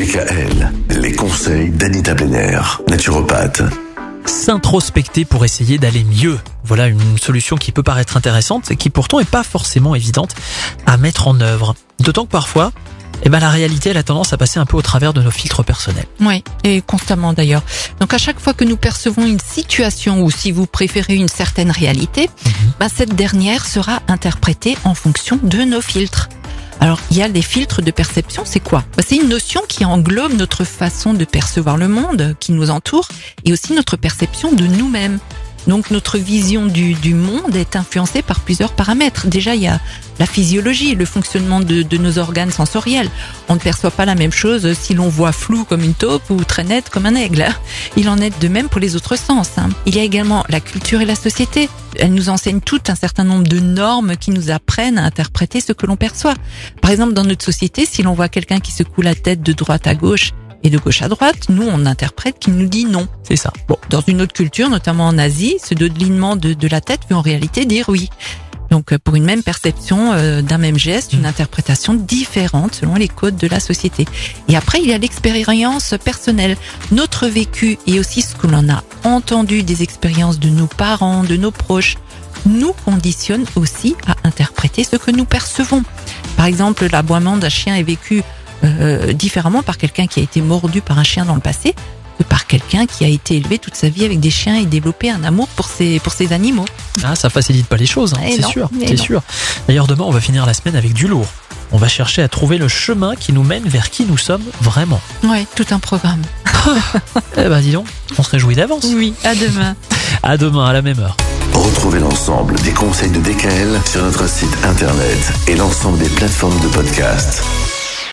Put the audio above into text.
DKL, les conseils d'Anita Benner, naturopathe. S'introspecter pour essayer d'aller mieux. Voilà une solution qui peut paraître intéressante et qui pourtant est pas forcément évidente à mettre en œuvre. D'autant que parfois, eh ben la réalité elle a tendance à passer un peu au travers de nos filtres personnels. Oui, et constamment d'ailleurs. Donc à chaque fois que nous percevons une situation ou si vous préférez une certaine réalité, bah, cette dernière sera interprétée en fonction de nos filtres. Alors il y a des filtres de perception, c'est quoi? Bah, C'est une notion qui englobe notre façon de percevoir le monde qui nous entoure et aussi notre perception de nous-mêmes. Donc notre vision du, du, monde est influencée par plusieurs paramètres. Déjà, il y a la physiologie, le fonctionnement de, de, nos organes sensoriels. On ne perçoit pas la même chose si l'on voit flou comme une taupe ou très net comme un aigle. Il en est de même pour les autres sens. Hein. Il y a également la culture et la société. Elles nous enseignent tout un certain nombre de normes qui nous apprennent à interpréter ce que l'on perçoit. Par exemple, dans notre société, si l'on voit quelqu'un qui secoue la tête de droite à gauche et de gauche à droite, nous on interprète qu'il nous dit non. C'est ça. Bon, dans une autre culture, notamment en Asie, ce dodelinnement de, de la tête veut en réalité dire oui. Donc pour une même perception euh, d'un même geste, une interprétation différente selon les codes de la société. Et après, il y a l'expérience personnelle, notre vécu et aussi ce que l'on a entendu des expériences de nos parents, de nos proches, nous conditionne aussi à interpréter ce que nous percevons. Par exemple, l'aboiement d'un chien est vécu euh, différemment par quelqu'un qui a été mordu par un chien dans le passé que par quelqu'un qui a été élevé toute sa vie avec des chiens et développé un amour pour ses, pour ses animaux. Ah, ça facilite pas les choses, hein, c'est sûr, c'est sûr. D'ailleurs, demain, on va finir la semaine avec du lourd. On va chercher à trouver le chemin qui nous mène vers qui nous sommes vraiment. Ouais, tout un programme. eh ben, dis donc, on se réjouit d'avance. Oui, à demain. à demain, à la même heure. Retrouvez l'ensemble des conseils de DKL sur notre site internet et l'ensemble des plateformes de podcast.